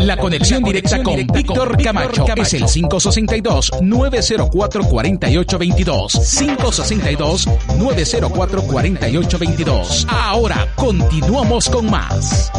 La conexión directa con Víctor Camacho es el 562-904-4822. 562-904-4822. Ahora continuamos con más.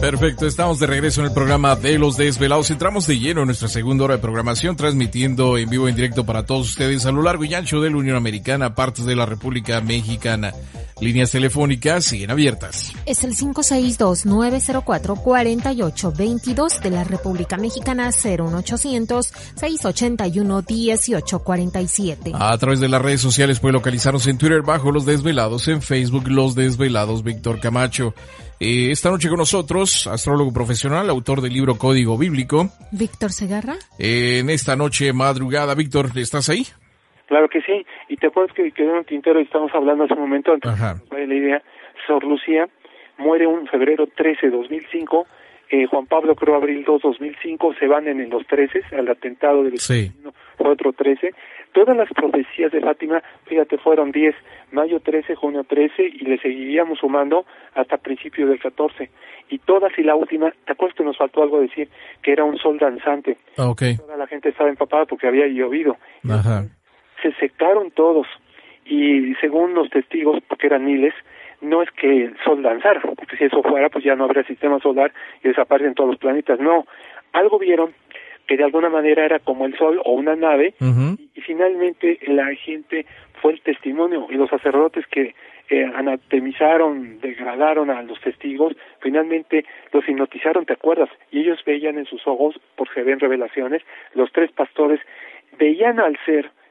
Perfecto, estamos de regreso en el programa de Los Desvelados. Entramos de lleno en nuestra segunda hora de programación, transmitiendo en vivo en directo para todos ustedes a lo largo y ancho de la Unión Americana, partes de la República Mexicana. Líneas telefónicas siguen abiertas. Es el 562-904-4822 de la República Mexicana 01800-681-1847. A través de las redes sociales puede localizarnos en Twitter bajo Los Desvelados, en Facebook Los Desvelados, Víctor Camacho. Eh, esta noche con nosotros, astrólogo profesional, autor del libro Código Bíblico. Víctor Segarra. Eh, en esta noche madrugada, Víctor, ¿estás ahí? Claro que sí, y te puedes que quedó un tintero y estamos hablando hace un momento antes de la idea. Sor Lucía muere un febrero 13 de 2005, eh, Juan Pablo creo abril 2 2005, se van en, los 13, al atentado del sí. fue otro 13. Todas las profecías de Fátima, fíjate, fueron 10, mayo 13, junio 13, y le seguiríamos sumando hasta principio del 14. Y todas y la última, ¿te acuerdas que nos faltó algo decir? Que era un sol danzante. Ah, okay. Toda la gente estaba empapada porque había llovido. Ajá se secaron todos y según los testigos, porque eran miles, no es que el Sol danzara, porque si eso fuera, pues ya no habría sistema solar y desaparecen todos los planetas. No, algo vieron que de alguna manera era como el Sol o una nave, y, finalmente la gente fue el testimonio, y los sacerdotes que eh, anatemizaron, degradaron a los testigos, finalmente los hipnotizaron, ¿te acuerdas? Y ellos veían en sus ojos, porque ven revelaciones, los tres pastores veían al ser